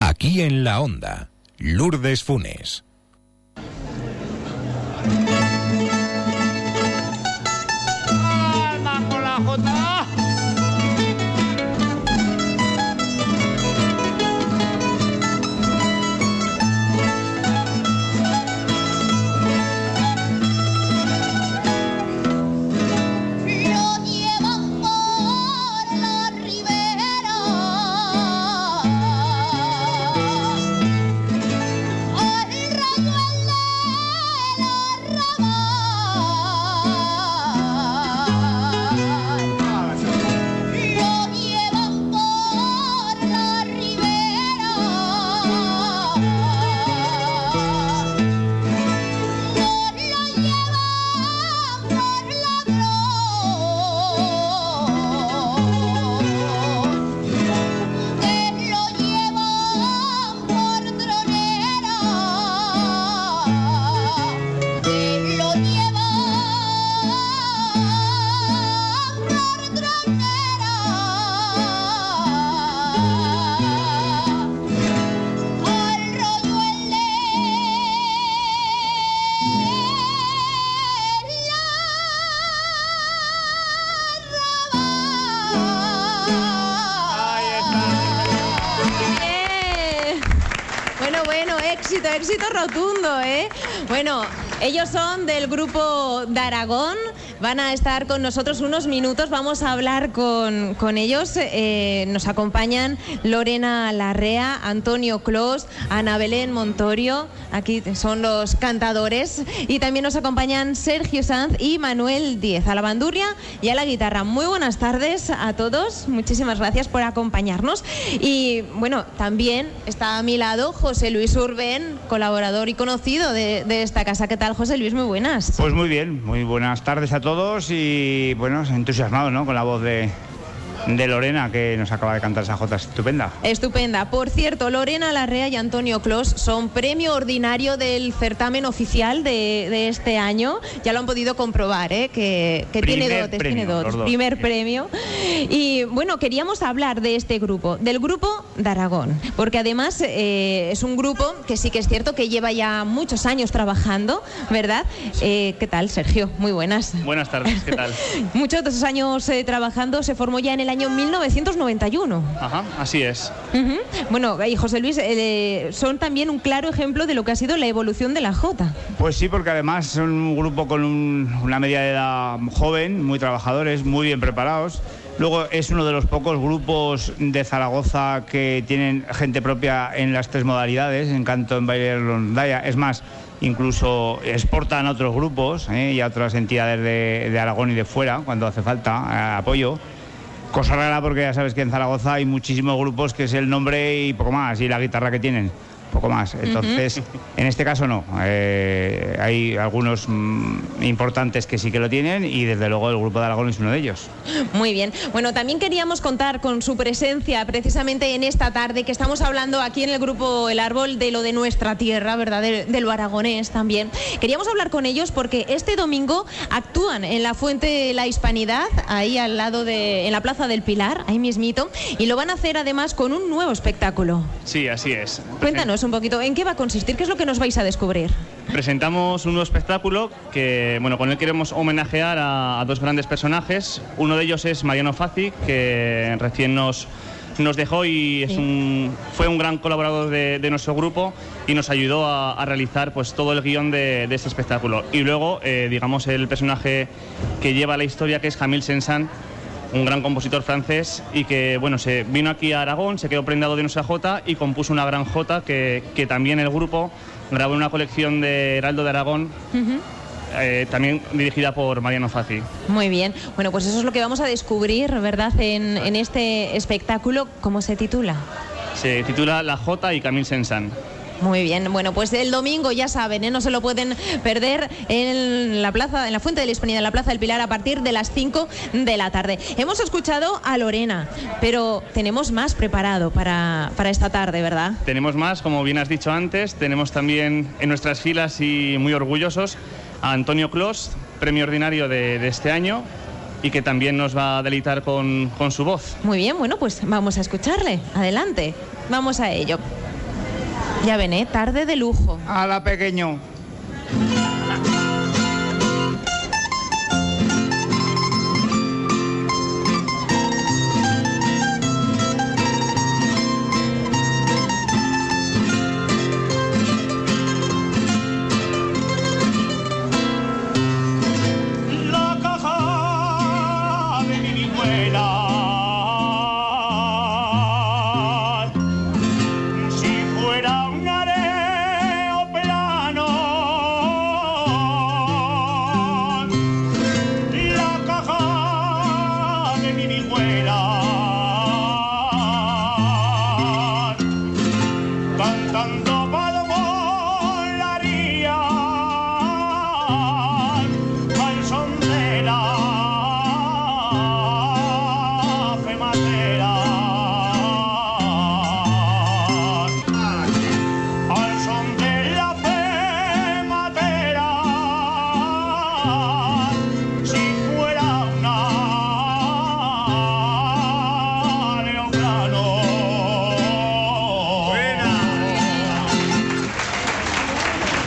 Aquí en la onda, Lourdes Funes. Éxito rotundo, ¿eh? Bueno, ellos son del grupo de Aragón. Van a estar con nosotros unos minutos. Vamos a hablar con, con ellos. Eh, nos acompañan Lorena Larrea, Antonio Clos, Ana Belén Montorio. Aquí son los cantadores. Y también nos acompañan Sergio Sanz y Manuel Díez a la bandurria y a la guitarra. Muy buenas tardes a todos. Muchísimas gracias por acompañarnos. Y bueno, también está a mi lado José Luis Urben, colaborador y conocido de, de esta casa. ¿Qué tal, José Luis? Muy buenas. Pues muy bien, muy buenas tardes a todos y bueno, entusiasmado ¿no? con la voz de, de Lorena, que nos acaba de cantar esa jota estupenda. Estupenda. Por cierto, Lorena Larrea y Antonio Clos son premio ordinario del certamen oficial de, de este año. Ya lo han podido comprobar, ¿eh? que, que tiene dotes, premio, tiene dotes. dos. Primer premio. Y bueno, queríamos hablar de este grupo, del grupo de Aragón, porque además eh, es un grupo que sí que es cierto que lleva ya muchos años trabajando, ¿verdad? Eh, ¿Qué tal, Sergio? Muy buenas. Buenas tardes, ¿qué tal? Muchos de esos años eh, trabajando se formó ya en el año 1991. Ajá, así es. Ujú. Bueno, y José Luis, eh, son también un claro ejemplo de lo que ha sido la evolución de la Jota. Pues sí, porque además son un grupo con un- una media de edad joven, muy trabajadores, muy bien preparados. Luego es uno de los pocos grupos de Zaragoza que tienen gente propia en las tres modalidades, en canto, en baile y en rondalla. Es más, incluso exportan a otros grupos ¿eh? y a otras entidades de, de Aragón y de fuera cuando hace falta eh, apoyo. Cosa rara porque ya sabes que en Zaragoza hay muchísimos grupos que es el nombre y poco más, y la guitarra que tienen, poco más. Entonces, en este caso no. Eh, hay algunos mm, importantes que sí que lo tienen y desde luego el grupo de Aragón es uno de ellos. Muy bien. Bueno, también queríamos contar con su presencia precisamente en esta tarde que estamos hablando aquí en el grupo El Árbol de lo de nuestra tierra, ¿verdad? De, de lo aragonés también. Queríamos hablar con ellos porque este domingo actúan en la Fuente de la Hispanidad, ahí al lado de, en la Plaza del Pilar, ahí mismito, y lo van a hacer además con un nuevo espectáculo. Sí, así es. Cuéntanos un poquito, ¿en qué va a consistir? ¿Qué es lo que nos vais a descubrir? Presentamos un nuevo espectáculo que, bueno, con él queremos homenajear a, a dos grandes personajes. Uno de ellos es Mariano Fazi, que recién nos, nos dejó y es un, fue un gran colaborador de, de nuestro grupo y nos ayudó a, a realizar pues, todo el guion de, de este espectáculo. Y luego, eh, digamos, el personaje que lleva la historia, que es Jamil Sensan, un gran compositor francés y que bueno se vino aquí a Aragón, se quedó prendado de nuestra jota y compuso una gran jota que, que también el grupo grabó en una colección de Heraldo de Aragón, eh, también dirigida por Mariano Fazi. Muy bien. Bueno, pues eso es lo que vamos a descubrir, ¿verdad? En, en este espectáculo, ¿cómo se titula? Se titula La Jota y Camille Sensan. Muy bien, bueno, pues el domingo ya saben, ¿eh? no se lo pueden perder en la plaza, en la Fuente de la Hispanidad, en la Plaza del Pilar, a partir de las 5 de la tarde. Hemos escuchado a Lorena, pero tenemos más preparado para, para esta tarde, ¿verdad? Tenemos más, como bien has dicho antes, tenemos también en nuestras filas y muy orgullosos a Antonio Clos, premio ordinario de, de este año y que también nos va a deleitar con, con su voz. Muy bien, bueno, pues vamos a escucharle. Adelante, vamos a ello. Ya ven, ¿eh? Tarde de lujo. A la pequeño.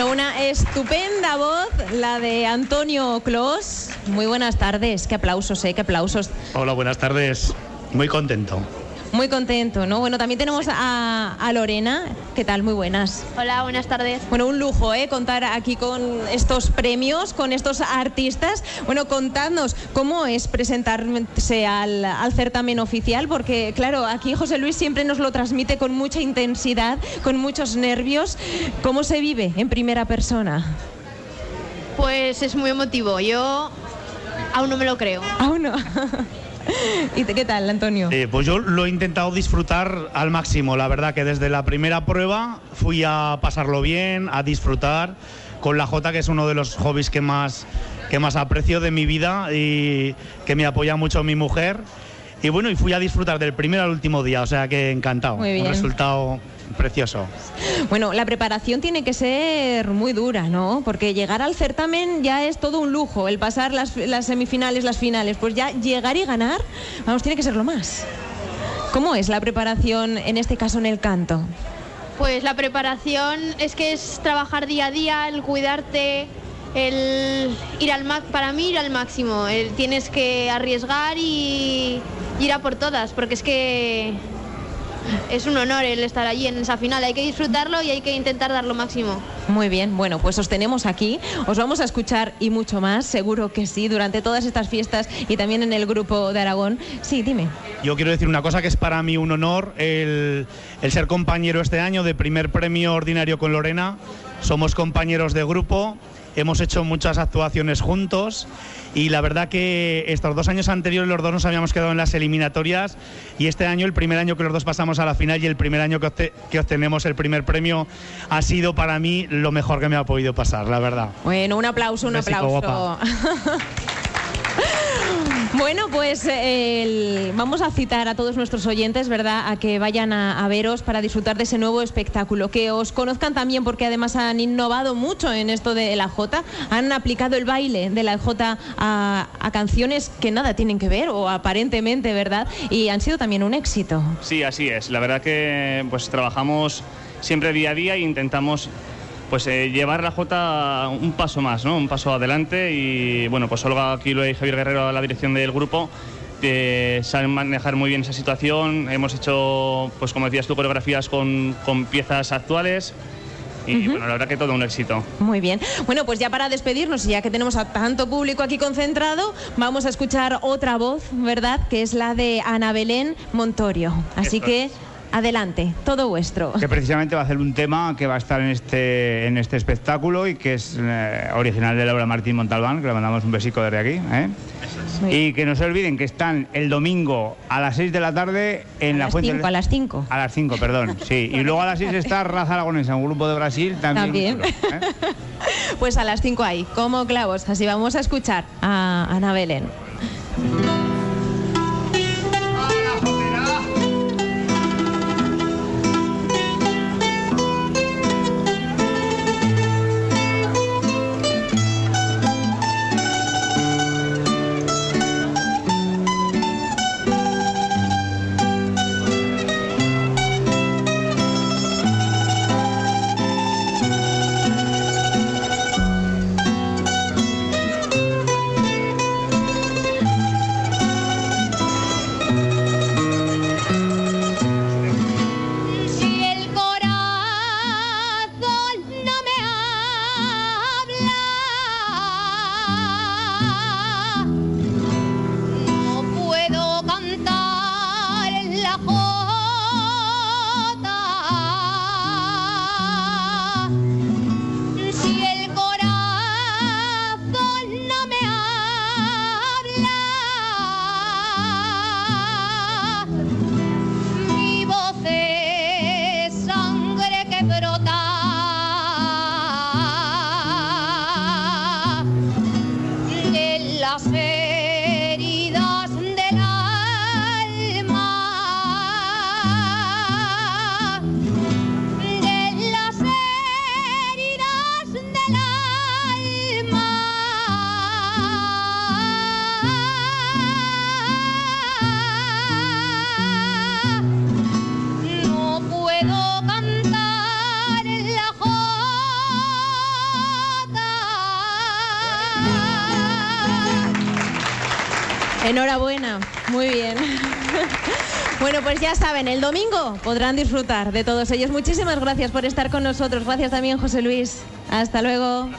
Bueno, una estupenda voz, la de Antonio Clos. Muy buenas tardes. Qué aplausos, ¿eh? Qué aplausos. Hola, buenas tardes. Muy contento. Muy contento, ¿no? Bueno, también tenemos a, a Lorena. ¿Qué tal? Muy buenas. Hola, buenas tardes. Bueno, un lujo, ¿eh? Contar aquí con estos premios, con estos artistas. Bueno, contadnos cómo es presentarse al, al certamen oficial, porque, claro, aquí José Luis siempre nos lo transmite con mucha intensidad, con muchos nervios. ¿Cómo se vive en primera persona? Pues es muy emotivo. Yo aún no me lo creo. Aún no. ¿Y qué tal, Antonio? Eh, pues yo lo he intentado disfrutar al máximo. La verdad que desde la primera prueba fui a pasarlo bien, a disfrutar con la Jota, que es uno de los hobbies que más, que más aprecio de mi vida y que me apoya mucho mi mujer. Y bueno, y fui a disfrutar del primer al último día, o sea que encantado. Muy bien. Un resultado precioso. Bueno, la preparación tiene que ser muy dura, ¿no? Porque llegar al certamen ya es todo un lujo. El pasar las, las semifinales, las finales, pues ya llegar y ganar, vamos, tiene que ser lo más. ¿Cómo es la preparación en este caso en el canto? Pues la preparación es que es trabajar día a día, el cuidarte, el ir al para mí ir al máximo. El- tienes que arriesgar y ir a por todas, porque es que es un honor el estar allí en esa final. Hay que disfrutarlo y hay que intentar dar lo máximo. Muy bien, bueno, pues os tenemos aquí, os vamos a escuchar y mucho más, seguro que sí, durante todas estas fiestas y también en el grupo de Aragón. Sí, dime. Yo quiero decir una cosa que es para mí un honor el, el ser compañero este año de primer premio ordinario con Lorena. Somos compañeros de grupo, hemos hecho muchas actuaciones juntos y la verdad que estos dos años anteriores los dos nos habíamos quedado en las eliminatorias y este año, el primer año que los dos pasamos a la final y el primer año que, obte- que obtenemos el primer premio ha sido para mí lo mejor que me ha podido pasar, la verdad. Bueno, un aplauso, un, Un aplauso. Bueno, pues eh, vamos a citar a todos nuestros oyentes, ¿verdad?, a que vayan a, veros para disfrutar de ese nuevo espectáculo, que os conozcan también porque además han innovado mucho en esto de la Jota, han aplicado el baile de la Jota a, a canciones que nada tienen que ver o aparentemente, ¿verdad? Y han sido también un éxito. Sí, así es. La verdad que pues trabajamos siempre día a día e intentamos pues eh, llevar la Jota un paso más, ¿no? Un paso adelante y bueno, pues Olga Aquilo y Javier Guerrero a la dirección del grupo eh, saben manejar muy bien esa situación. Hemos hecho, pues como decías tú, coreografías con, con piezas actuales y bueno, la verdad que todo un éxito. Muy bien. Bueno, pues ya para despedirnos, y ya que tenemos a tanto público aquí concentrado, vamos a escuchar otra voz, ¿verdad? Que es la de Ana Belén Montorio. Así que es. Adelante, todo vuestro. que precisamente va a hacer un tema que va a estar en este, en este espectáculo y que es eh, original de Laura Martín Montalbán, que le mandamos un besico desde aquí. ¿eh? Y que no se olviden que están el domingo a las 6 de la tarde en a la las Fuente... 5, a las 5. A las 5, perdón, sí. Y luego a las 6 está Raza Aragonesa, un grupo de Brasil también. También. chulo, ¿eh? Pues a las 5 ahí, como clavos. Así vamos a escuchar a Ana Belén. Enhorabuena, muy bien. Bueno, pues ya saben, el domingo podrán disfrutar de todos ellos. Muchísimas gracias por estar con nosotros. Gracias también, José Luis. Hasta luego.